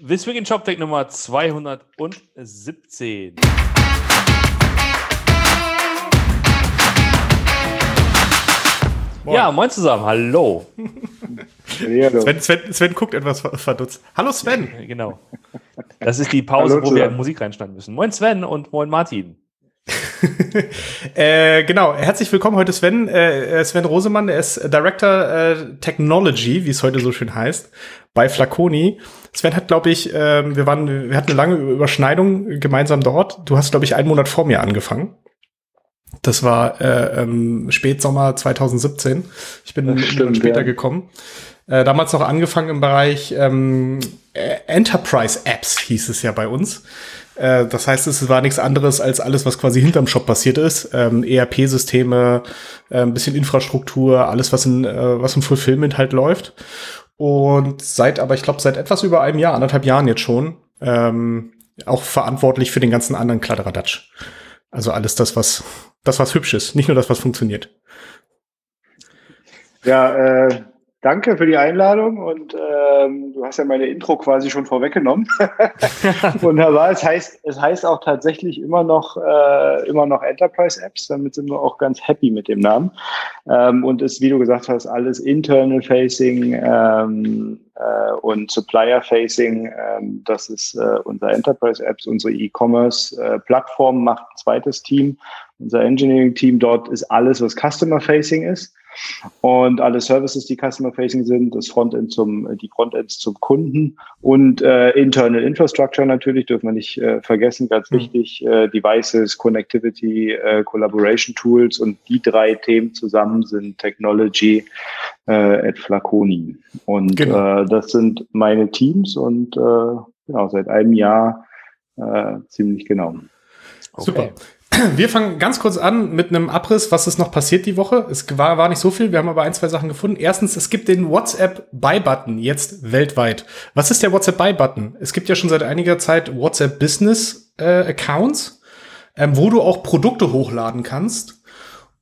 This Week in ShopTech Nummer 217. Moin. Ja, moin zusammen, hallo. Hallo. Sven, Sven, Sven guckt etwas verdutzt. Hallo Sven. Genau. Das ist die Pause, Hallo wo wir. Musik reinschneiden müssen. Moin Sven und moin Martin. äh, genau, herzlich willkommen heute Sven. Äh, Sven Rosemann, er ist Director äh, Technology, wie es heute so schön heißt, bei Flaconi. Sven hat, glaube ich, äh, wir waren, wir hatten eine lange Überschneidung gemeinsam dort. Du hast, glaube ich, einen Monat vor mir angefangen. Das war äh, ähm, Spätsommer 2017. Ich bin stimmt, später ja. gekommen. Äh, damals noch angefangen im Bereich ähm, äh, Enterprise Apps hieß es ja bei uns. Äh, das heißt, es war nichts anderes als alles, was quasi hinterm Shop passiert ist. Ähm, ERP-Systeme, äh, ein bisschen Infrastruktur, alles, was in, äh, was im Fulfillment halt läuft. Und seit, aber ich glaube, seit etwas über einem Jahr, anderthalb Jahren jetzt schon, ähm, auch verantwortlich für den ganzen anderen Kladderadatsch. Also alles das, was, das, was hübsch ist, nicht nur das, was funktioniert. Ja, äh, danke für die Einladung und ähm, du hast ja meine Intro quasi schon vorweggenommen. Wunderbar. Es heißt, es heißt auch tatsächlich immer noch, äh, immer noch Enterprise Apps. Damit sind wir auch ganz happy mit dem Namen. Ähm, und ist, wie du gesagt hast, alles internal facing ähm, äh, und Supplier facing. Ähm, das ist äh, unser Enterprise Apps, unsere E-Commerce äh, Plattform macht ein zweites Team. Unser Engineering Team dort ist alles, was Customer facing ist. Und alle Services, die Customer Facing sind, das Frontend zum, die Frontends zum Kunden und äh, Internal Infrastructure natürlich, dürfen wir nicht äh, vergessen, ganz Mhm. wichtig, äh, Devices, Connectivity, äh, Collaboration Tools und die drei Themen zusammen sind Technology äh, at Flaconi. Und Genau. äh, das sind meine Teams und äh, genau, seit einem Jahr äh, ziemlich genau. Super. Wir fangen ganz kurz an mit einem Abriss, was ist noch passiert die Woche. Es war, war nicht so viel, wir haben aber ein, zwei Sachen gefunden. Erstens, es gibt den WhatsApp-Buy-Button jetzt weltweit. Was ist der WhatsApp-Buy-Button? Es gibt ja schon seit einiger Zeit WhatsApp Business-Accounts, ähm, wo du auch Produkte hochladen kannst.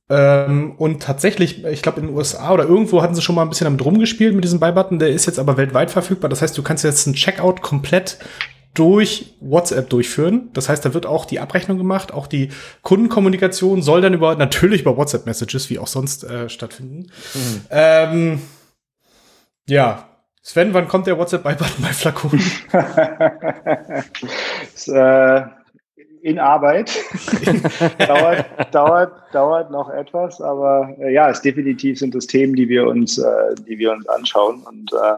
Ähm, und tatsächlich, ich glaube in den USA oder irgendwo hatten sie schon mal ein bisschen damit rumgespielt mit diesem Buy-Button. Der ist jetzt aber weltweit verfügbar. Das heißt, du kannst jetzt einen Checkout komplett durch WhatsApp durchführen. Das heißt, da wird auch die Abrechnung gemacht, auch die Kundenkommunikation soll dann über natürlich über WhatsApp-Messages wie auch sonst äh, stattfinden. Ähm, ja, Sven, wann kommt der WhatsApp-Buy-Button bei Flaconi? ist, äh, in Arbeit. dauert, dauert, dauert noch etwas, aber äh, ja, es definitiv sind das Themen, die wir uns, äh, die wir uns anschauen und äh,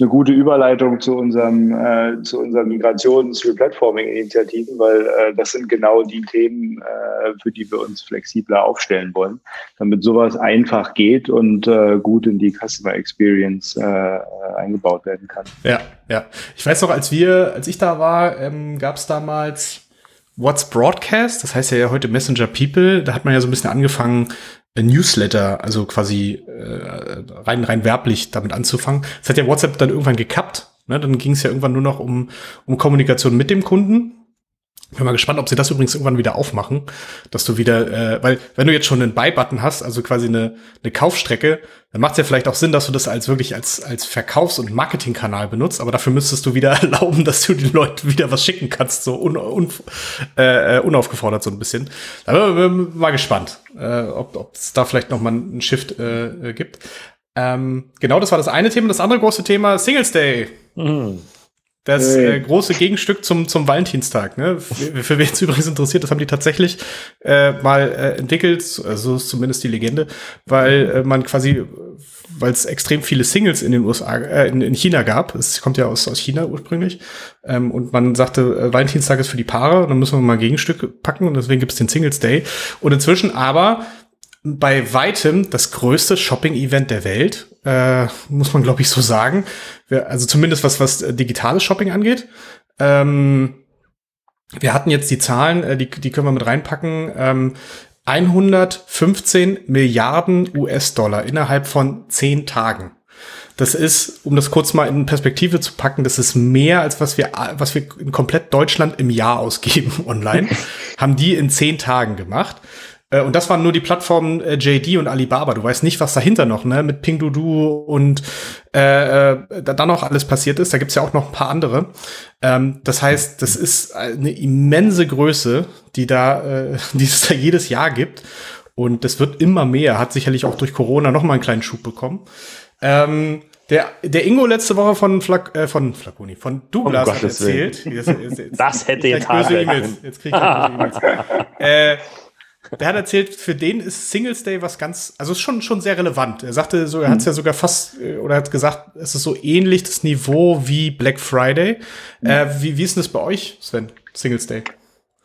eine gute Überleitung zu unserem, äh, zu unseren Migrations-Replatforming-Initiativen, weil äh, das sind genau die Themen, äh, für die wir uns flexibler aufstellen wollen, damit sowas einfach geht und äh, gut in die Customer Experience äh, äh, eingebaut werden kann. Ja, ja. Ich weiß noch, als wir, als ich da war, ähm, gab es damals What's Broadcast, das heißt ja heute Messenger People. Da hat man ja so ein bisschen angefangen, Newsletter, also quasi äh, rein rein werblich damit anzufangen. Das hat ja WhatsApp dann irgendwann gekappt. Ne? Dann ging es ja irgendwann nur noch um um Kommunikation mit dem Kunden. Bin mal gespannt, ob sie das übrigens irgendwann wieder aufmachen, dass du wieder, äh, weil wenn du jetzt schon einen Buy-Button hast, also quasi eine, eine Kaufstrecke, dann macht es ja vielleicht auch Sinn, dass du das als wirklich als, als Verkaufs- und Marketingkanal benutzt, aber dafür müsstest du wieder erlauben, dass du den Leuten wieder was schicken kannst, so un, un, äh, äh, unaufgefordert so ein bisschen. Da bin ich mal gespannt, äh, ob es da vielleicht noch mal einen Shift äh, äh, gibt. Ähm, genau, das war das eine Thema. Das andere große Thema, Singles Day. Mhm. Das äh, große Gegenstück zum, zum Valentinstag. Ne? Für, für wen es übrigens interessiert, das haben die tatsächlich äh, mal äh, entwickelt, also so ist zumindest die Legende, weil äh, man quasi, weil es extrem viele Singles in den USA, äh, in, in China gab. Es kommt ja aus, aus China ursprünglich. Ähm, und man sagte, äh, Valentinstag ist für die Paare, und dann müssen wir mal ein Gegenstück packen und deswegen gibt es den Singles Day. Und inzwischen aber bei weitem das größte Shopping-Event der Welt, äh, muss man glaube ich so sagen. Wir, also zumindest was was äh, digitales Shopping angeht. Ähm, wir hatten jetzt die Zahlen, äh, die, die können wir mit reinpacken. Ähm, 115 Milliarden US-Dollar innerhalb von zehn Tagen. Das ist, um das kurz mal in Perspektive zu packen, das ist mehr als was wir, was wir in komplett Deutschland im Jahr ausgeben online. haben die in zehn Tagen gemacht. Äh, und das waren nur die Plattformen äh, JD und Alibaba. Du weißt nicht, was dahinter noch, ne? Mit Pingdudu und äh, äh, da dann noch alles passiert ist. Da gibt's ja auch noch ein paar andere. Ähm, das heißt, das ist eine immense Größe, die da, äh, die es da jedes Jahr gibt. Und das wird immer mehr, hat sicherlich auch durch Corona noch mal einen kleinen Schub bekommen. Ähm, der, der Ingo letzte Woche von, Flak, äh, von Flaconi, von Douglas Um hat erzählt. Jetzt, jetzt, jetzt, Das hätte ich jetzt krieg böse hart E-Mails. Jetzt krieg ich äh, der hat erzählt, für den ist Singles Day was ganz, also ist schon, schon sehr relevant. Er sagte so, er hat es ja sogar fast, äh, oder hat gesagt, es ist so ähnlich das Niveau wie Black Friday. Äh, wie, wie ist denn das bei euch, Sven? Singles Day?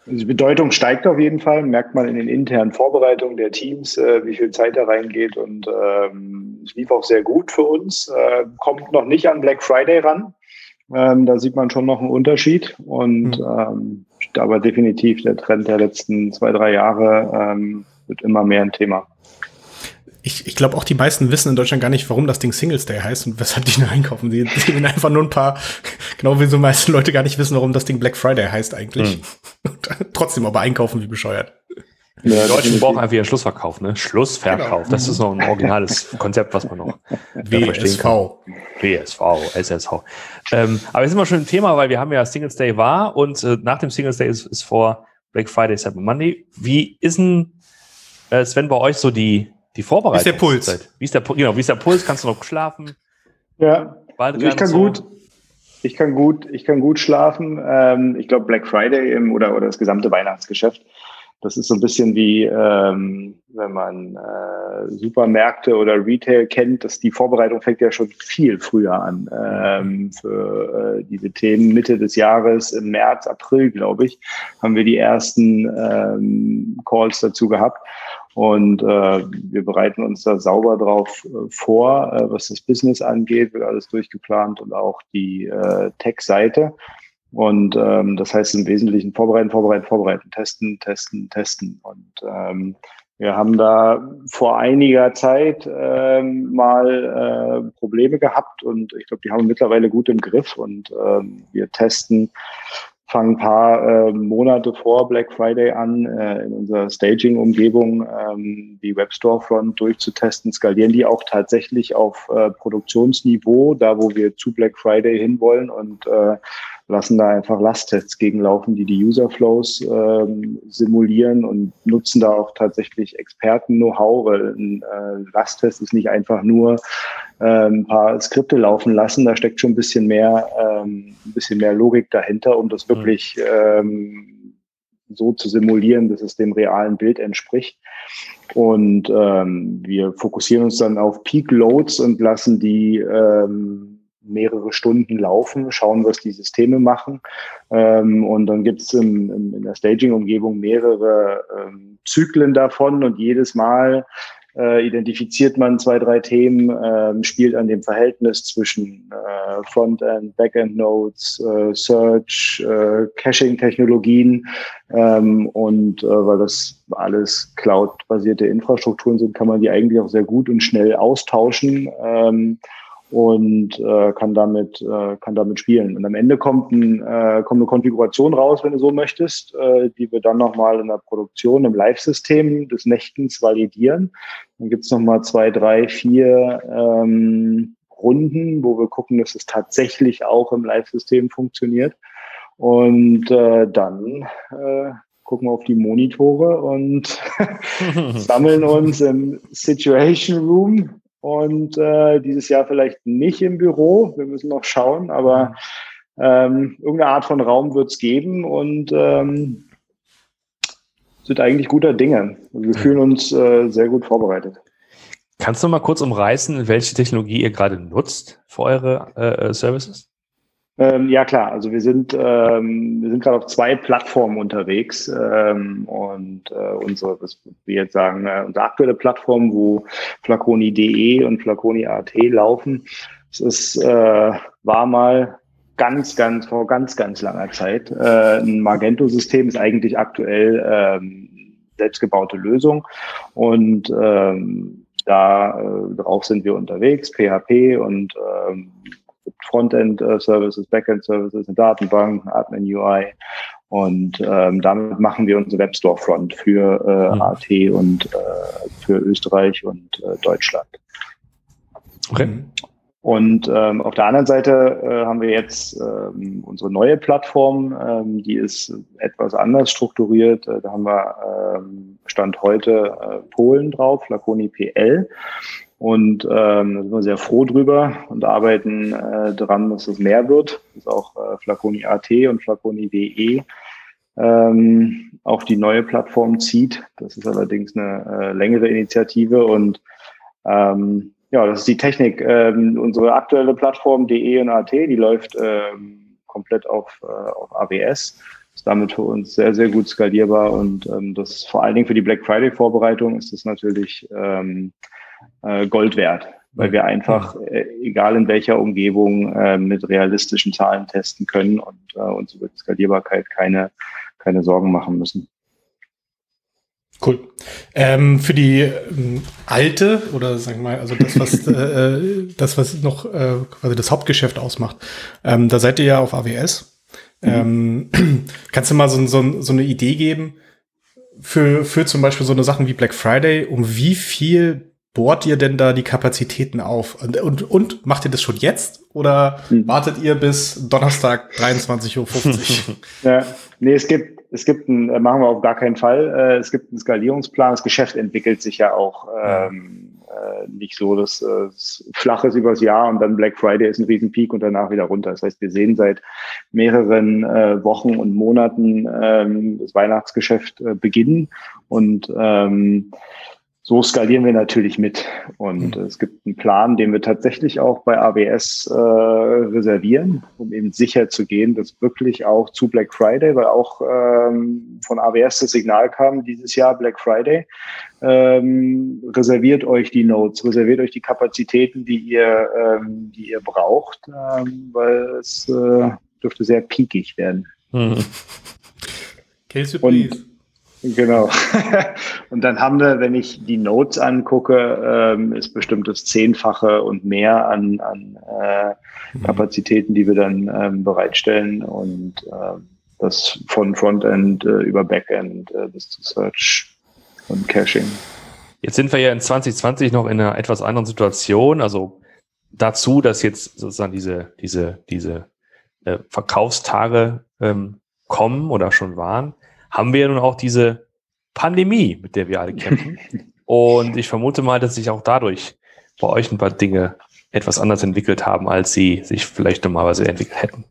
Die Bedeutung steigt auf jeden Fall, merkt man in den internen Vorbereitungen der Teams, äh, wie viel Zeit da reingeht und ähm, es lief auch sehr gut für uns. Äh, kommt noch nicht an Black Friday ran. Ähm, da sieht man schon noch einen Unterschied und ähm, aber definitiv der Trend der letzten zwei, drei Jahre ähm, wird immer mehr ein Thema. Ich, ich glaube auch die meisten wissen in Deutschland gar nicht, warum das Ding Singles Day heißt und weshalb die nur einkaufen. Die die sehen einfach nur ein paar, genau wie so meisten Leute gar nicht wissen, warum das Ding Black Friday heißt eigentlich. Und trotzdem aber einkaufen wie bescheuert. Die Ja, Deutschen definitiv. brauchen einfach ihren Schlussverkauf, ne? Schlussverkauf. Das ist noch ein originales Konzept, was man noch ja, verstehen kann. WSV, SSV. Ähm, aber jetzt sind wir schon im Thema, weil wir haben ja Singles Day war und äh, nach dem Singles Day ist, ist vor Black Friday, Cyber Monday. Wie ist denn, äh, Sven, bei euch so die, die Vorbereitung? Wie ist der Puls? Wie ist der, genau, wie ist der Puls? Kannst du noch schlafen? Ja, Bald Also ich kann so? gut, ich kann gut, ich kann gut schlafen. Ähm, ich glaube Black Friday im, oder oder das gesamte Weihnachtsgeschäft. Das ist so ein bisschen wie, ähm, wenn man äh, Supermärkte oder Retail kennt, dass die Vorbereitung fängt ja schon viel früher an ähm, für äh, diese Themen. Mitte des Jahres, im März, April, glaube ich, haben wir die ersten ähm, Calls dazu gehabt. Und äh, wir bereiten uns da sauber drauf äh, vor, äh, was das Business angeht, wird alles durchgeplant und auch die äh, Tech-Seite. Und ähm, das heißt im Wesentlichen vorbereiten, vorbereiten, vorbereiten, testen, testen, testen. Und ähm, wir haben da vor einiger Zeit ähm, mal äh, Probleme gehabt und ich glaube, die haben wir mittlerweile gut im Griff und ähm, wir testen fangen ein paar äh, Monate vor Black Friday an, äh, in unserer Staging-Umgebung ähm, die Webstore-Front durchzutesten, skalieren die auch tatsächlich auf äh, Produktionsniveau, da wo wir zu Black Friday hinwollen und äh, lassen da einfach Lasttests gegenlaufen, die die User-Flows ähm, simulieren und nutzen da auch tatsächlich Experten-Know-how, weil ein äh, Lasttest ist nicht einfach nur äh, ein paar Skripte laufen lassen, da steckt schon ein bisschen mehr, ähm, ein bisschen mehr Logik dahinter, um das wirklich ähm, so zu simulieren, dass es dem realen Bild entspricht. Und ähm, wir fokussieren uns dann auf Peak Loads und lassen die ähm, mehrere Stunden laufen, schauen, was die Systeme machen. Ähm, und dann gibt es in, der Staging-Umgebung mehrere ähm, Zyklen davon und jedes Mal äh, identifiziert man zwei, drei Themen, ähm, spielt an dem Verhältnis zwischen äh, Frontend, Backend-Nodes, äh, Search, äh, Caching-Technologien ähm, und äh, weil das alles Cloud-basierte Infrastrukturen sind, kann man die eigentlich auch sehr gut und schnell austauschen. Und äh, kann damit äh, kann damit spielen. Und am Ende kommt, ein, äh, kommt eine Konfiguration raus, wenn du so möchtest, äh, die wir dann nochmal in der Produktion im Live-System des Nächtens validieren. Dann gibt's noch mal zwei, drei, vier ähm, Runden, wo wir gucken, dass es tatsächlich auch im Live-System funktioniert. Und äh, dann äh, gucken wir auf die Monitore und sammeln uns im Situation Room und äh, dieses Jahr vielleicht nicht im Büro. Wir müssen noch schauen, aber ähm, irgendeine Art von Raum wird es geben und ähm, sind eigentlich guter Dinge. Also wir fühlen uns äh, sehr gut vorbereitet. Kannst du mal kurz umreißen, welche Technologie ihr gerade nutzt für eure äh, Services? Ähm, ja klar, also wir sind ähm, wir sind gerade auf zwei Plattformen unterwegs ähm, und äh, unsere, was wir jetzt sagen, äh, unsere aktuelle Plattform, wo Flaconi.de und Flaconi.at laufen, es ist äh, war mal ganz, ganz vor ganz, ganz langer Zeit äh, ein Magento-System ist eigentlich aktuell ähm, selbstgebaute Lösung. Und ähm, da äh, drauf sind wir unterwegs, PHP und ähm, Frontend-Services, Backend-Services, eine Datenbank, Admin-UI Und ähm, damit machen wir unsere Webstore-Front für äh, mhm. AT und äh, für Österreich und äh, Deutschland. Okay. Und ähm, auf der anderen Seite äh, haben wir jetzt ähm, unsere neue Plattform, ähm, die ist etwas anders strukturiert. Äh, da haben wir ähm, Stand heute äh, Polen drauf, Flaconi PL. Und ähm, da sind wir sehr froh drüber und arbeiten äh, daran, dass es mehr wird, dass auch äh, Flaconi AT und Flaconi WE ähm, auf die neue Plattform zieht. Das ist allerdings eine äh, längere Initiative und ähm, ja, das ist die Technik. Ähm, unsere aktuelle Plattform DE und AT, die läuft ähm, komplett auf, äh, auf AWS. Ist damit für uns sehr, sehr gut skalierbar und ähm, das vor allen Dingen für die Black Friday Vorbereitung ist das natürlich ähm, äh, Gold wert, weil wir einfach, äh, egal in welcher Umgebung, äh, mit realistischen Zahlen testen können und äh, uns über die Skalierbarkeit keine, keine Sorgen machen müssen. Cool. Ähm, für die ähm, alte oder sagen wir mal, also das, was äh, das, was noch äh, quasi das Hauptgeschäft ausmacht, ähm, da seid ihr ja auf AWS. Mhm. Ähm, kannst du mal so, so, so eine Idee geben für, für zum Beispiel so eine Sachen wie Black Friday, um wie viel bohrt ihr denn da die Kapazitäten auf? Und, und, und macht ihr das schon jetzt oder mhm. wartet ihr bis Donnerstag 23.50 Uhr? ja, nee, es gibt es gibt ein, äh, machen wir auf gar keinen Fall, äh, es gibt einen Skalierungsplan. Das Geschäft entwickelt sich ja auch ähm, äh, nicht so, dass es flach ist übers Jahr und dann Black Friday ist ein Riesenpeak und danach wieder runter. Das heißt, wir sehen seit mehreren äh, Wochen und Monaten ähm, das Weihnachtsgeschäft äh, beginnen und ähm, so skalieren wir natürlich mit. Und mhm. es gibt einen Plan, den wir tatsächlich auch bei AWS äh, reservieren, um eben sicher zu gehen, dass wirklich auch zu Black Friday, weil auch ähm, von AWS das Signal kam, dieses Jahr Black Friday, ähm, reserviert euch die Nodes, reserviert euch die Kapazitäten, die ihr, ähm, die ihr braucht, ähm, weil es äh, dürfte sehr peakig werden. Mhm. Case Und Genau. und dann haben wir, wenn ich die Notes angucke, ähm, ist bestimmt das Zehnfache und mehr an, an äh, mhm. Kapazitäten, die wir dann ähm, bereitstellen und äh, das von Frontend äh, über Backend äh, bis zu Search und Caching. Jetzt sind wir ja in 2020 noch in einer etwas anderen Situation. Also dazu, dass jetzt sozusagen diese, diese, diese äh, Verkaufstage ähm, kommen oder schon waren haben wir ja nun auch diese Pandemie, mit der wir alle kämpfen. Und ich vermute mal, dass sich auch dadurch bei euch ein paar Dinge etwas anders entwickelt haben, als sie sich vielleicht normalerweise entwickelt hätten.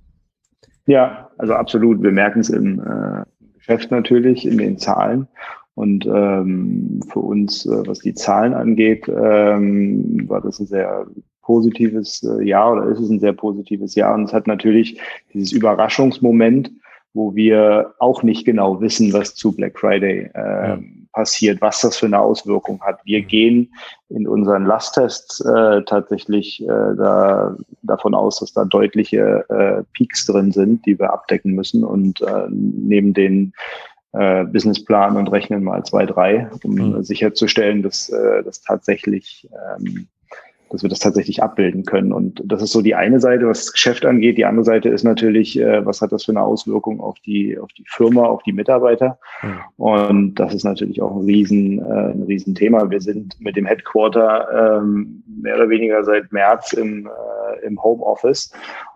Ja, also absolut. Wir merken es im äh, Geschäft natürlich, in den Zahlen. Und ähm, für uns, äh, was die Zahlen angeht, ähm, war das ein sehr positives äh, Jahr oder ist es ein sehr positives Jahr. Und es hat natürlich dieses Überraschungsmoment, wo wir auch nicht genau wissen, was zu Black Friday äh, ja. passiert, was das für eine Auswirkung hat. Wir mhm. gehen in unseren Lasttests äh, tatsächlich äh, da, davon aus, dass da deutliche äh, Peaks drin sind, die wir abdecken müssen und äh, neben den äh, Businessplan und rechnen mal zwei, drei, um mhm. sicherzustellen, dass äh, das tatsächlich ähm, dass wir das tatsächlich abbilden können. Und das ist so die eine Seite, was das Geschäft angeht. Die andere Seite ist natürlich, äh, was hat das für eine Auswirkung auf die, auf die Firma, auf die Mitarbeiter? Und das ist natürlich auch ein riesen, äh, ein Riesenthema. Wir sind mit dem Headquarter ähm, mehr oder weniger seit März im, äh, im Homeoffice.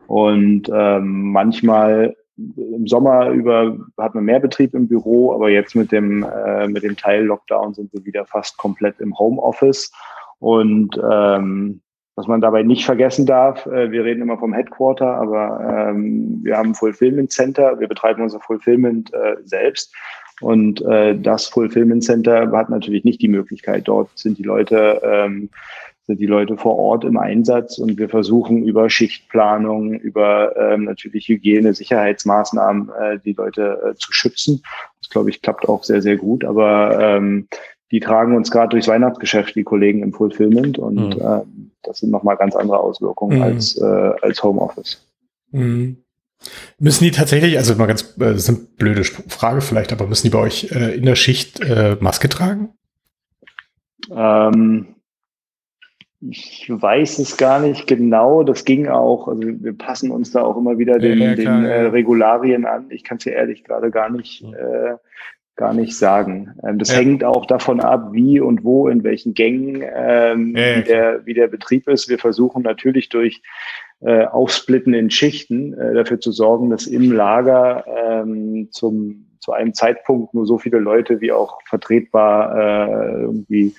Und ähm, manchmal im Sommer über hat man mehr Betrieb im Büro, aber jetzt mit dem, äh, mit dem Teil Lockdown sind wir wieder fast komplett im Homeoffice. Und ähm, was man dabei nicht vergessen darf, äh, wir reden immer vom Headquarter, aber ähm, wir haben ein Fulfillment Center, wir betreiben unser Fulfillment äh, selbst. Und äh, das Fulfillment Center hat natürlich nicht die Möglichkeit. Dort sind die Leute, ähm, sind die Leute vor Ort im Einsatz und wir versuchen über Schichtplanung, über ähm, natürlich Hygiene, Sicherheitsmaßnahmen äh, die Leute äh, zu schützen. Das glaube ich klappt auch sehr, sehr gut. Aber ähm, die tragen uns gerade durchs Weihnachtsgeschäft, die Kollegen im Fulfillment. Und mhm. äh, das sind nochmal ganz andere Auswirkungen mhm. als, äh, als Homeoffice. Mhm. Müssen die tatsächlich, also mal ganz, äh, das ist eine blöde Frage vielleicht, aber müssen die bei euch äh, in der Schicht äh, Maske tragen? Ähm, Ich weiß es gar nicht genau. Das ging auch. Also wir passen uns da auch immer wieder den, ja, den äh, Regularien an. Ich kann es ja ehrlich gerade gar nicht, äh, gar nicht sagen. Ähm, das ja. hängt auch davon ab, wie und wo, in welchen Gängen, ähm, wie, der, wie der Betrieb ist. Wir versuchen natürlich durch äh, Aufsplitten in Schichten äh, dafür zu sorgen, dass im Lager ähm, zum, zu einem Zeitpunkt nur so viele Leute wie auch vertretbar äh, irgendwie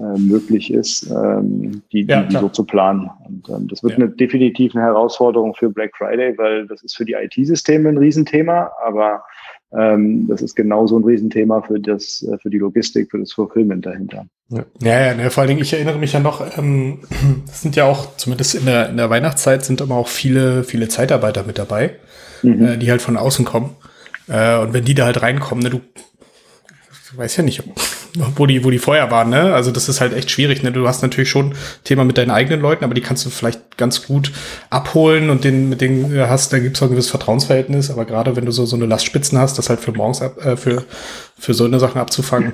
äh, möglich ist, ähm, die, ja, die, so zu planen. Und ähm, das wird ja. eine definitiv eine Herausforderung für Black Friday, weil das ist für die IT-Systeme ein Riesenthema, aber das ist genauso ein Riesenthema für das, äh, für die Logistik, für das Fulfillment dahinter. Ja, ja, ja ne, vor allen Dingen, ich erinnere mich ja noch, ähm, es sind ja auch, zumindest in der, in der Weihnachtszeit sind immer auch viele, viele Zeitarbeiter mit dabei, mhm. äh, die halt von außen kommen. Äh, und wenn die da halt reinkommen, ne, du, ich weiß ja nicht, wo die, wo die vorher waren, ne? Also das ist halt echt schwierig, ne? Du hast natürlich schon Thema mit deinen eigenen Leuten, aber die kannst du vielleicht ganz gut abholen und den, mit denen du hast, da gibt's auch ein gewisses Vertrauensverhältnis, aber gerade wenn du so, so eine Lastspitzen hast, das halt für morgens ab, äh, für, für so eine Sachen abzufangen.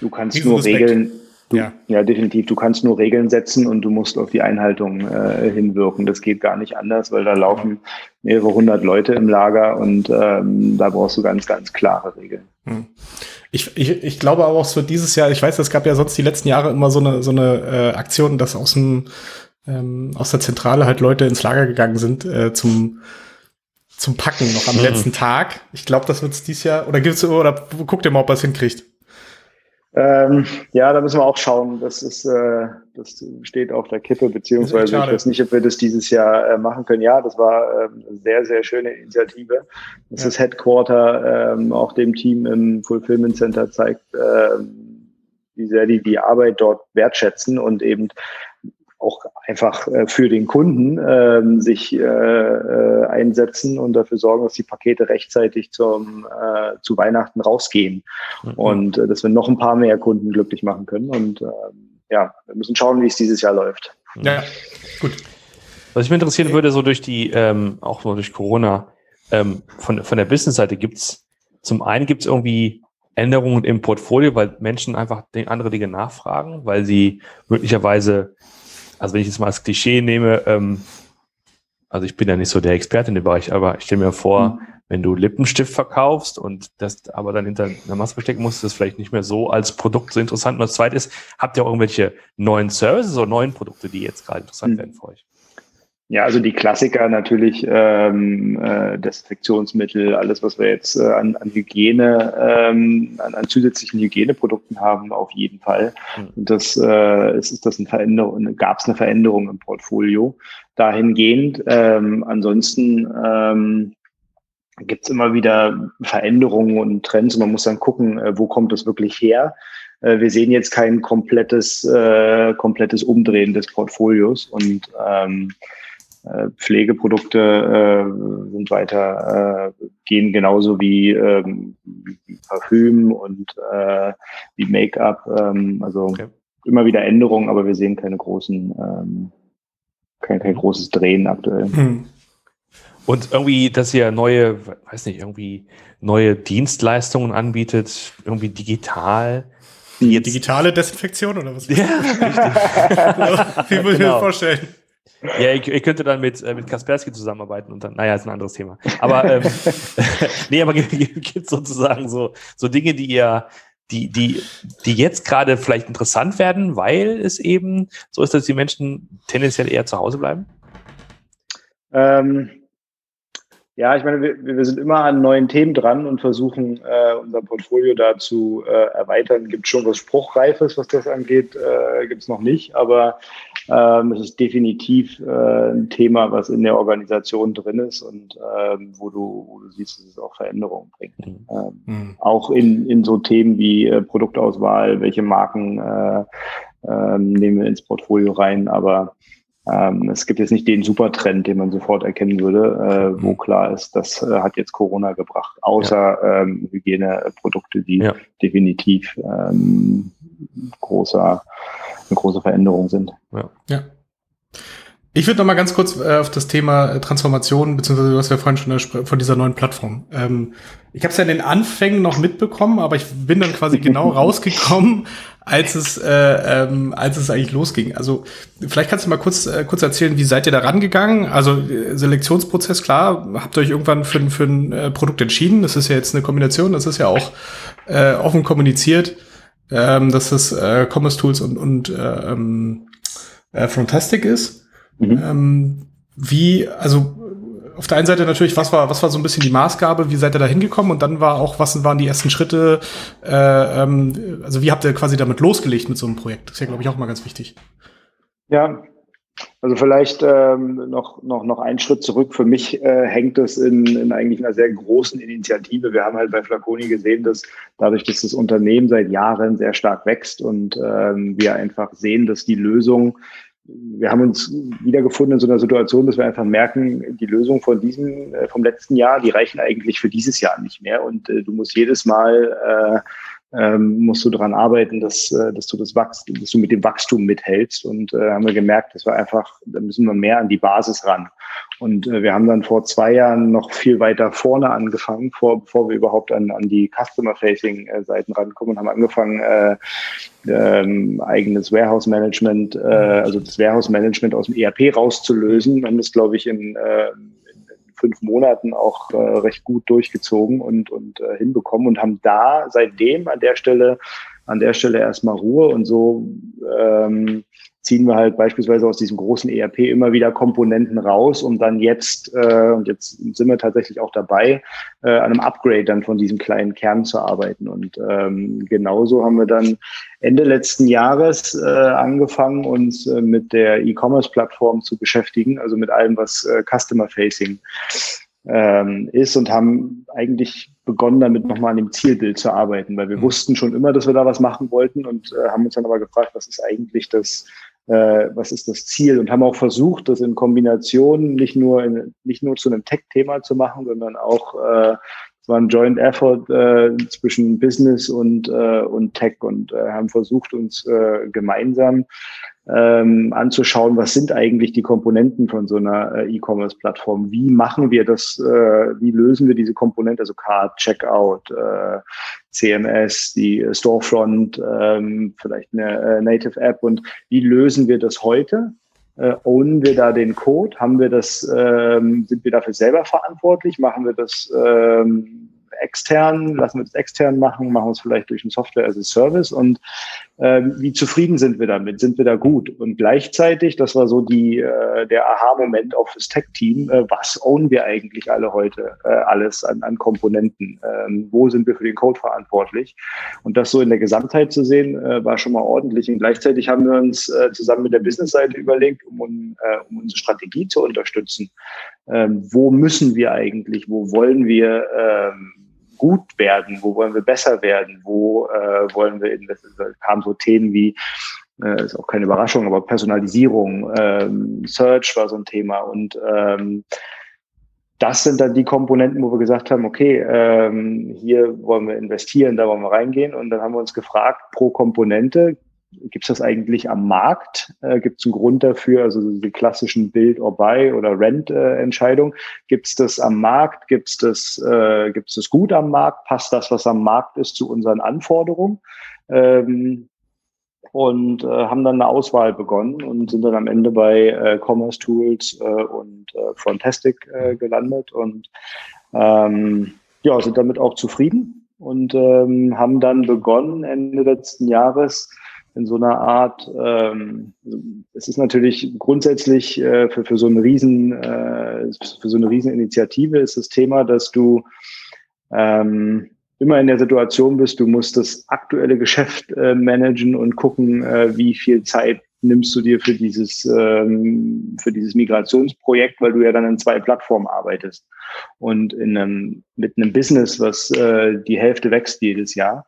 Du kannst nur Regeln, Du, ja. ja, definitiv. Du kannst nur Regeln setzen und du musst auf die Einhaltung äh, hinwirken. Das geht gar nicht anders, weil da laufen mehrere hundert Leute im Lager und ähm, da brauchst du ganz, ganz klare Regeln. Hm. Ich, ich, ich glaube aber auch, es wird dieses Jahr, ich weiß, es gab ja sonst die letzten Jahre immer so eine, so eine äh, Aktion, dass aus, dem, ähm, aus der Zentrale halt Leute ins Lager gegangen sind äh, zum, zum Packen noch am mhm. letzten Tag. Ich glaube, das wird es dieses Jahr, oder gibt's, oder guckt ihr mal, ob er es hinkriegt. Ähm, ja, da müssen wir auch schauen. Das ist, äh, das steht auf der Kippe, beziehungsweise ich weiß nicht, ob wir das dieses Jahr äh, machen können. Ja, das war ähm, eine sehr, sehr schöne Initiative. Das ja. ist Headquarter, ähm, auch dem Team im Fulfillment Center zeigt, ähm, wie sehr die die Arbeit dort wertschätzen und eben auch einfach äh, für den Kunden ähm, sich äh, äh, einsetzen und dafür sorgen, dass die Pakete rechtzeitig zum, äh, zu Weihnachten rausgehen mhm. und äh, dass wir noch ein paar mehr Kunden glücklich machen können. Und äh, ja, wir müssen schauen, wie es dieses Jahr läuft. Ja, gut. Was ich mich interessieren würde, so durch die, ähm, auch so durch Corona, ähm, von, von der Business-Seite gibt's zum einen gibt's irgendwie Änderungen im Portfolio, weil Menschen einfach andere Dinge nachfragen, weil sie möglicherweise also wenn ich jetzt mal als Klischee nehme, ähm, also ich bin ja nicht so der Experte in dem Bereich, aber ich stelle mir vor, mhm. wenn du Lippenstift verkaufst und das aber dann hinter einer Maske verstecken musst, ist das vielleicht nicht mehr so als Produkt so interessant. Und das zweite ist, habt ihr auch irgendwelche neuen Services oder neuen Produkte, die jetzt gerade interessant mhm. werden für euch? Ja, also die Klassiker natürlich, ähm, äh, Desinfektionsmittel, alles, was wir jetzt äh, an, an Hygiene, ähm, an, an zusätzlichen Hygieneprodukten haben, auf jeden Fall. Mhm. Und das äh, ist, ist das eine Veränderung, gab es eine Veränderung im Portfolio dahingehend. Ähm, ansonsten ähm, gibt es immer wieder Veränderungen und Trends. Und man muss dann gucken, äh, wo kommt das wirklich her. Äh, wir sehen jetzt kein komplettes, äh, komplettes Umdrehen des Portfolios und ähm, äh, Pflegeprodukte äh, sind weiter, äh, gehen genauso wie, ähm, wie Parfüm und äh, wie Make-up. Ähm, also okay. immer wieder Änderungen, aber wir sehen keine großen, ähm, kein, kein großes Drehen aktuell. Hm. Und irgendwie, dass ihr neue, weiß nicht, irgendwie neue Dienstleistungen anbietet, irgendwie digital. Die Digitale Desinfektion oder was? Ja, richtig. Wie muss ich genau. mir vorstellen? Ja, ich, ich könnte dann mit, äh, mit Kaspersky zusammenarbeiten und dann, naja, ist ein anderes Thema. Aber ähm, nee, aber gibt es sozusagen so, so Dinge, die ihr, die, die, die jetzt gerade vielleicht interessant werden, weil es eben so ist, dass die Menschen tendenziell eher zu Hause bleiben? Ähm, ja, ich meine, wir, wir sind immer an neuen Themen dran und versuchen, äh, unser Portfolio da zu äh, erweitern. Gibt schon was Spruchreifes, was das angeht, äh, gibt es noch nicht, aber ähm, es ist definitiv äh, ein Thema, was in der Organisation drin ist und ähm, wo, du, wo du siehst, dass es auch Veränderungen bringt. Mhm. Ähm, mhm. Auch in, in so Themen wie äh, Produktauswahl, welche Marken äh, äh, nehmen wir ins Portfolio rein, aber ähm, es gibt jetzt nicht den Supertrend, den man sofort erkennen würde, äh, wo mhm. klar ist, das äh, hat jetzt Corona gebracht, außer ja. ähm, Hygieneprodukte, die ja. definitiv ähm, großer, eine große Veränderung sind. Ja. ja. Ich würde noch mal ganz kurz äh, auf das Thema äh, Transformation, beziehungsweise du hast ja vorhin schon von dieser neuen Plattform. Ähm, ich habe es ja in den Anfängen noch mitbekommen, aber ich bin dann quasi genau rausgekommen, als es, äh, ähm, als es eigentlich losging. Also vielleicht kannst du mal kurz, äh, kurz erzählen, wie seid ihr da rangegangen? Also äh, Selektionsprozess, klar, habt ihr euch irgendwann für, für ein äh, Produkt entschieden. Das ist ja jetzt eine Kombination, das ist ja auch äh, offen kommuniziert, ähm, dass das äh, Commerce Tools und, und äh, ähm, äh, Frontastic ist. Mhm. Ähm, wie, also auf der einen Seite natürlich, was war, was war so ein bisschen die Maßgabe, wie seid ihr da hingekommen und dann war auch, was waren die ersten Schritte, äh, ähm, also wie habt ihr quasi damit losgelegt mit so einem Projekt? Das ist ja, glaube ich, auch mal ganz wichtig. Ja, also vielleicht ähm, noch, noch, noch einen Schritt zurück. Für mich äh, hängt es in, in eigentlich einer sehr großen Initiative. Wir haben halt bei Flaconi gesehen, dass dadurch, dass das Unternehmen seit Jahren sehr stark wächst und ähm, wir einfach sehen, dass die Lösung wir haben uns wiedergefunden in so einer Situation, dass wir einfach merken, die Lösung von diesem, äh, vom letzten Jahr, die reichen eigentlich für dieses Jahr nicht mehr. Und äh, du musst jedes Mal äh, ähm, musst du daran arbeiten, dass, äh, dass du das Wachstum, dass du mit dem Wachstum mithältst. Und äh, haben wir gemerkt, dass wir einfach, da müssen wir mehr an die Basis ran. Und äh, wir haben dann vor zwei Jahren noch viel weiter vorne angefangen, vor, bevor wir überhaupt an, an die Customer-Facing-Seiten rankommen und haben angefangen, äh, ähm, eigenes Warehouse-Management, äh, also das Warehouse-Management aus dem ERP rauszulösen. Wir haben das, glaube ich, in, äh, fünf Monaten auch äh, recht gut durchgezogen und, und äh, hinbekommen und haben da seitdem an der Stelle, an der Stelle erstmal Ruhe und so ähm, ziehen wir halt beispielsweise aus diesem großen ERP immer wieder Komponenten raus, um dann jetzt, äh, und jetzt sind wir tatsächlich auch dabei, äh, an einem Upgrade dann von diesem kleinen Kern zu arbeiten. Und ähm, genauso haben wir dann Ende letzten Jahres äh, angefangen, uns äh, mit der E-Commerce-Plattform zu beschäftigen, also mit allem, was äh, Customer-Facing ähm, ist und haben eigentlich begonnen, damit nochmal an dem Zielbild zu arbeiten, weil wir mhm. wussten schon immer, dass wir da was machen wollten und äh, haben uns dann aber gefragt, was ist eigentlich das äh, was ist das Ziel? Und haben auch versucht, das in Kombination nicht nur in, nicht nur zu einem Tech-Thema zu machen, sondern auch äh, es war ein Joint Effort äh, zwischen Business und äh, und Tech und äh, haben versucht uns äh, gemeinsam ähm, anzuschauen, was sind eigentlich die Komponenten von so einer äh, E-Commerce-Plattform? Wie machen wir das? Äh, wie lösen wir diese Komponente, also Card, Checkout, äh, CMS, die Storefront, ähm, vielleicht eine äh, Native App und wie lösen wir das heute? Äh, ownen wir da den Code? Haben wir das, ähm, sind wir dafür selber verantwortlich? Machen wir das ähm, extern, lassen wir das extern machen, machen wir es vielleicht durch ein Software as a Service und ähm, wie zufrieden sind wir damit? Sind wir da gut? Und gleichzeitig, das war so die, äh, der Aha-Moment auch fürs Tech-Team, äh, was ownen wir eigentlich alle heute äh, alles an, an Komponenten? Ähm, wo sind wir für den Code verantwortlich? Und das so in der Gesamtheit zu sehen, äh, war schon mal ordentlich. Und gleichzeitig haben wir uns äh, zusammen mit der Business-Seite überlegt, um, äh, um unsere Strategie zu unterstützen. Ähm, wo müssen wir eigentlich? Wo wollen wir ähm, gut werden, wo wollen wir besser werden, wo äh, wollen wir investieren. Da kamen so Themen wie, äh, ist auch keine Überraschung, aber Personalisierung, ähm, Search war so ein Thema und ähm, das sind dann die Komponenten, wo wir gesagt haben, okay, ähm, hier wollen wir investieren, da wollen wir reingehen. Und dann haben wir uns gefragt, pro Komponente, Gibt es das eigentlich am Markt? Äh, Gibt es einen Grund dafür? Also die klassischen Build or Buy oder Rent-Entscheidungen. Äh, Gibt es das am Markt? Gibt es das, äh, gibt's das gut am Markt? Passt das, was am Markt ist, zu unseren Anforderungen? Ähm, und äh, haben dann eine Auswahl begonnen und sind dann am Ende bei äh, Commerce Tools äh, und äh, Frontastic äh, gelandet und ähm, ja, sind damit auch zufrieden und ähm, haben dann begonnen Ende letzten Jahres in so einer Art, ähm, es ist natürlich grundsätzlich äh, für, für so eine riesen, äh, für so eine Rieseninitiative ist das Thema, dass du ähm, immer in der Situation bist, du musst das aktuelle Geschäft äh, managen und gucken, äh, wie viel Zeit nimmst du dir für dieses, ähm, für dieses Migrationsprojekt, weil du ja dann in zwei Plattformen arbeitest. Und in einem, mit einem Business, was äh, die Hälfte wächst jedes Jahr,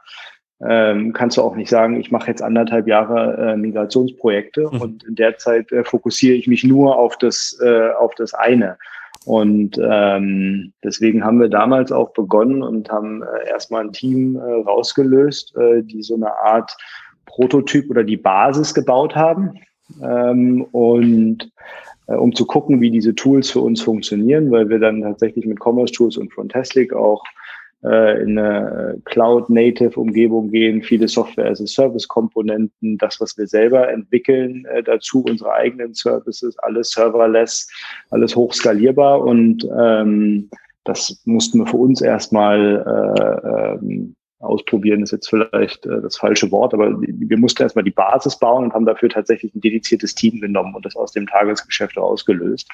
ähm, kannst du auch nicht sagen, ich mache jetzt anderthalb Jahre äh, Migrationsprojekte mhm. und in der Zeit äh, fokussiere ich mich nur auf das, äh, auf das eine. Und ähm, deswegen haben wir damals auch begonnen und haben äh, erstmal ein Team äh, rausgelöst, äh, die so eine Art Prototyp oder die Basis gebaut haben. Ähm, und äh, um zu gucken, wie diese Tools für uns funktionieren, weil wir dann tatsächlich mit Commerce Tools und Frontastic auch äh, in eine Cloud-Native-Umgebung gehen, viele Software-as-a-Service-Komponenten, das, was wir selber entwickeln, äh, dazu unsere eigenen Services, alles serverless, alles hochskalierbar und ähm, das mussten wir für uns erstmal äh, ähm, ausprobieren, ist jetzt vielleicht äh, das falsche Wort, aber wir mussten erstmal die Basis bauen und haben dafür tatsächlich ein dediziertes Team genommen und das aus dem Tagesgeschäft ausgelöst.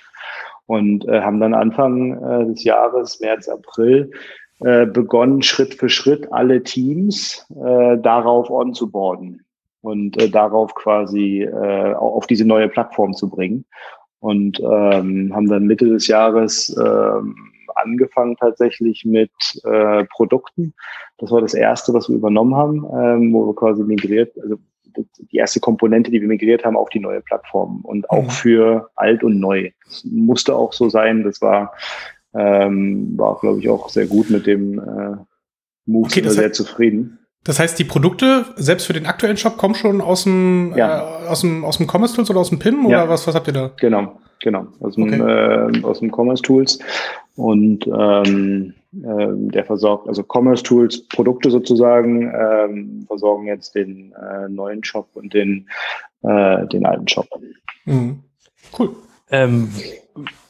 Und äh, haben dann Anfang äh, des Jahres, März, April, äh, begonnen, Schritt für Schritt alle Teams äh, darauf onzuboarden und äh, darauf quasi äh, auf diese neue Plattform zu bringen. Und ähm, haben dann Mitte des Jahres ähm, angefangen tatsächlich mit äh, Produkten. Das war das erste, was wir übernommen haben, ähm, wo wir quasi migriert, also die erste Komponente, die wir migriert haben auf die neue Plattform und auch mhm. für alt und neu. Das musste auch so sein. Das war ähm, war, glaube ich, auch sehr gut mit dem äh, Move, okay, sehr heißt, zufrieden. Das heißt, die Produkte, selbst für den aktuellen Shop, kommen schon aus dem, ja. äh, aus dem, aus dem Commerce Tools oder aus dem PIM ja. oder was, was habt ihr da? Genau, genau. Aus dem, okay. äh, aus dem Commerce Tools. Und ähm, äh, der versorgt, also Commerce Tools Produkte sozusagen, ähm, versorgen jetzt den äh, neuen Shop und den, äh, den alten Shop. Mhm. Cool. Ähm,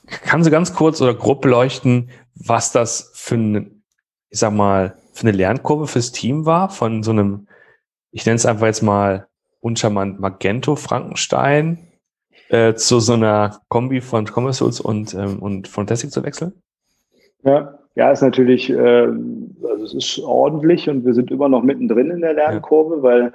Kannst du ganz kurz oder grob beleuchten, was das für eine, ich sag mal, für eine Lernkurve fürs Team war, von so einem, ich nenne es einfach jetzt mal uncharmant Magento Frankenstein äh, zu so einer Kombi von Commerce Tools und, ähm, und Fantastic zu wechseln? Ja, ja, ist natürlich, äh, also es ist ordentlich und wir sind immer noch mittendrin in der Lernkurve, ja. weil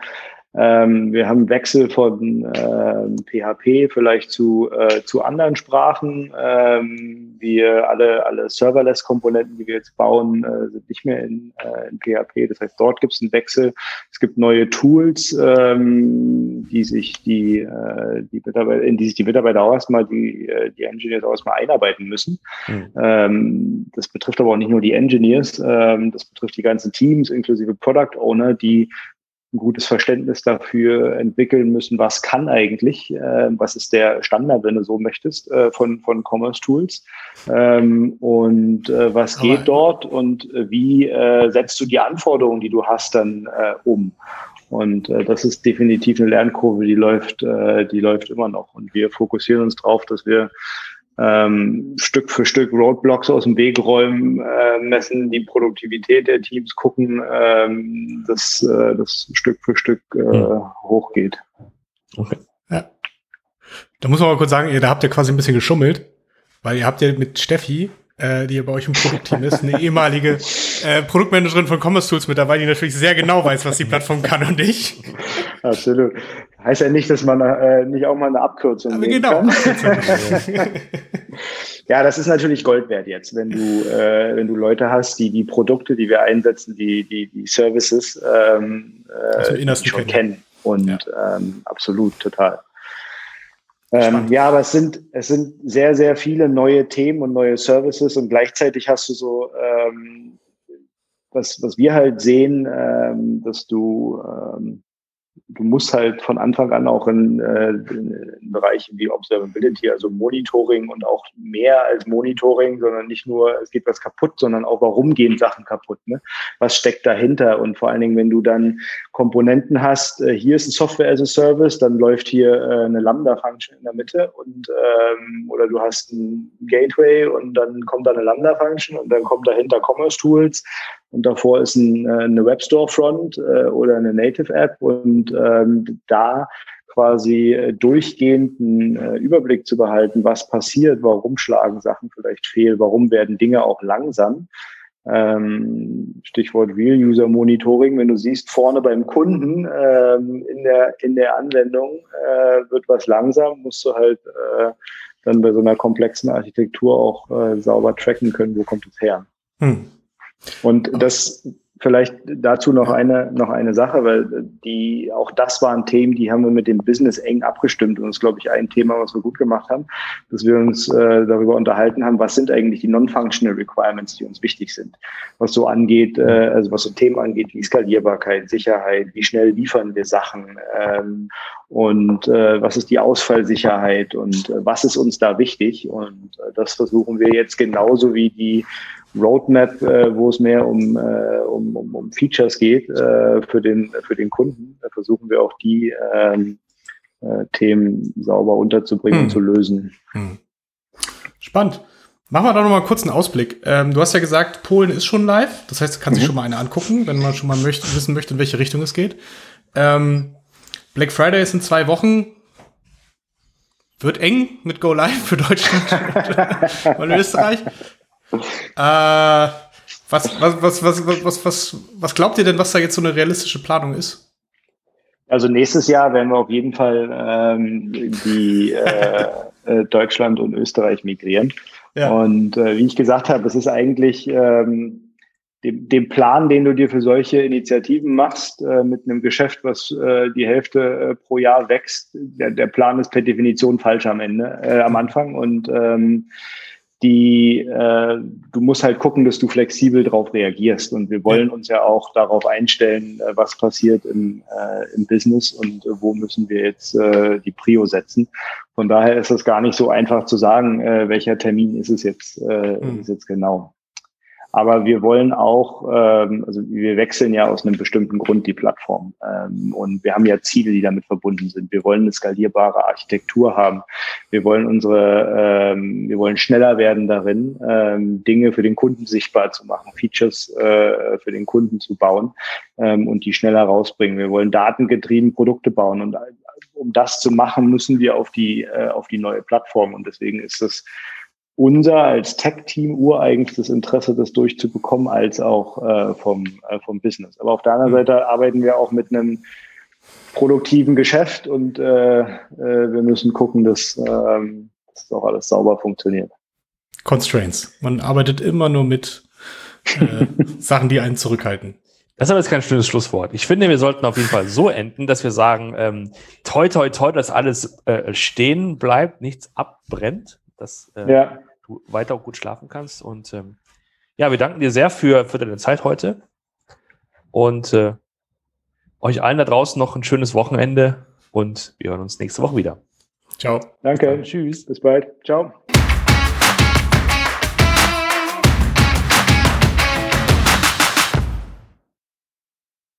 ähm, wir haben Wechsel von äh, PHP vielleicht zu, äh, zu anderen Sprachen. Ähm, wir alle, alle Serverless-Komponenten, die wir jetzt bauen, äh, sind nicht mehr in, äh, in PHP. Das heißt, dort gibt es einen Wechsel. Es gibt neue Tools, ähm, die sich die, äh, die Mitarbeiter, in die sich die Mitarbeiter auch erstmal, die, äh, die Engineers auch erstmal einarbeiten müssen. Mhm. Ähm, das betrifft aber auch nicht nur die Engineers, ähm, das betrifft die ganzen Teams, inklusive Product Owner, die ein gutes Verständnis dafür entwickeln müssen, was kann eigentlich, äh, was ist der Standard, wenn du so möchtest, äh, von, von Commerce Tools ähm, und äh, was geht Aber, dort und wie äh, setzt du die Anforderungen, die du hast, dann äh, um. Und äh, das ist definitiv eine Lernkurve, die läuft, äh, die läuft immer noch. Und wir fokussieren uns darauf, dass wir ähm, Stück für Stück Roadblocks aus dem Weg räumen, äh, messen die Produktivität der Teams, gucken, ähm, dass äh, das Stück für Stück äh, mhm. hochgeht. Okay. Ja. Da muss man mal kurz sagen, ihr, da habt ihr quasi ein bisschen geschummelt, weil ihr habt ja mit Steffi, äh, die bei euch im Produktteam ist, eine ehemalige äh, Produktmanagerin von Commerce Tools mit dabei, die natürlich sehr genau weiß, was die Plattform kann und ich. Absolut. Heißt ja nicht, dass man äh, nicht auch mal eine Abkürzung Aber genau. kann. ja, das ist natürlich Gold wert jetzt, wenn du, äh, wenn du Leute hast, die die Produkte, die wir einsetzen, die, die, die Services ähm, äh, schon kennen. Und ja. ähm, absolut, total. Ähm, ja, aber es sind, es sind sehr, sehr viele neue Themen und neue Services und gleichzeitig hast du so, ähm, was, was wir halt sehen, ähm, dass du ähm, du musst halt von Anfang an auch in, äh, in Bereichen wie Observability, also Monitoring und auch mehr als Monitoring, sondern nicht nur, es geht was kaputt, sondern auch, warum gehen Sachen kaputt? Ne? Was steckt dahinter? Und vor allen Dingen, wenn du dann Komponenten hast, äh, hier ist ein Software as a Service, dann läuft hier äh, eine Lambda-Function in der Mitte und ähm, oder du hast ein Gateway und dann kommt da eine Lambda-Function und dann kommt dahinter Commerce Tools und davor ist ein, äh, eine Webstore-Front äh, oder eine Native-App und ähm, da quasi äh, durchgehend einen äh, Überblick zu behalten, was passiert, warum schlagen Sachen vielleicht fehl, warum werden Dinge auch langsam. Ähm, Stichwort Real User Monitoring, wenn du siehst, vorne beim Kunden ähm, in, der, in der Anwendung äh, wird was langsam, musst du halt äh, dann bei so einer komplexen Architektur auch äh, sauber tracken können, wo kommt es her. Hm. Und das Vielleicht dazu noch eine, noch eine Sache, weil die, auch das waren Themen, die haben wir mit dem Business eng abgestimmt und das ist, glaube ich, ein Thema, was wir gut gemacht haben, dass wir uns äh, darüber unterhalten haben, was sind eigentlich die non-functional Requirements, die uns wichtig sind, was so angeht, äh, also was so Themen angeht wie Skalierbarkeit, Sicherheit, wie schnell liefern wir Sachen ähm, und äh, was ist die Ausfallsicherheit und äh, was ist uns da wichtig? Und äh, das versuchen wir jetzt genauso wie die Roadmap, äh, wo es mehr um, äh, um, um, um Features geht äh, für, den, für den Kunden. Da versuchen wir auch die ähm, äh, Themen sauber unterzubringen hm. und zu lösen. Hm. Spannend. Machen wir da nochmal kurz einen Ausblick. Ähm, du hast ja gesagt, Polen ist schon live. Das heißt, du kannst mhm. sich schon mal eine angucken, wenn man schon mal möchte, wissen möchte, in welche Richtung es geht. Ähm, Black Friday ist in zwei Wochen. Wird eng mit Go Live für Deutschland und, und Österreich. Äh, was, was, was, was, was, was, glaubt ihr denn, was da jetzt so eine realistische Planung ist? Also nächstes Jahr werden wir auf jeden Fall ähm, die äh, äh, Deutschland und Österreich migrieren. Ja. Und äh, wie ich gesagt habe, es ist eigentlich ähm, dem, dem Plan, den du dir für solche Initiativen machst, äh, mit einem Geschäft, was äh, die Hälfte äh, pro Jahr wächst, der, der Plan ist per Definition falsch am Ende, äh, am Anfang. Und ähm, die äh, du musst halt gucken, dass du flexibel darauf reagierst. Und wir wollen uns ja auch darauf einstellen, äh, was passiert im, äh, im Business und äh, wo müssen wir jetzt äh, die Prio setzen. Von daher ist es gar nicht so einfach zu sagen, äh, welcher Termin ist es jetzt, äh, mhm. ist jetzt genau. Aber wir wollen auch, ähm, also wir wechseln ja aus einem bestimmten Grund die Plattform. Ähm, und wir haben ja Ziele, die damit verbunden sind. Wir wollen eine skalierbare Architektur haben. Wir wollen unsere, ähm, wir wollen schneller werden darin, ähm, Dinge für den Kunden sichtbar zu machen, Features äh, für den Kunden zu bauen ähm, und die schneller rausbringen. Wir wollen datengetrieben Produkte bauen. Und äh, um das zu machen, müssen wir auf die, äh, auf die neue Plattform. Und deswegen ist es unser als Tech-Team ureigenstes Interesse, das durchzubekommen, als auch äh, vom, äh, vom Business. Aber auf der anderen mhm. Seite arbeiten wir auch mit einem produktiven Geschäft und äh, äh, wir müssen gucken, dass, ähm, dass auch alles sauber funktioniert. Constraints. Man arbeitet immer nur mit äh, Sachen, die einen zurückhalten. Das ist aber jetzt kein schönes Schlusswort. Ich finde, wir sollten auf jeden Fall so enden, dass wir sagen, ähm, toi, toi, toi, dass alles äh, stehen bleibt, nichts abbrennt dass äh, ja. du weiter gut schlafen kannst. Und ähm, ja, wir danken dir sehr für, für deine Zeit heute und äh, euch allen da draußen noch ein schönes Wochenende und wir hören uns nächste Woche wieder. Ciao. Danke. Tschüss. Bis bald. Ciao.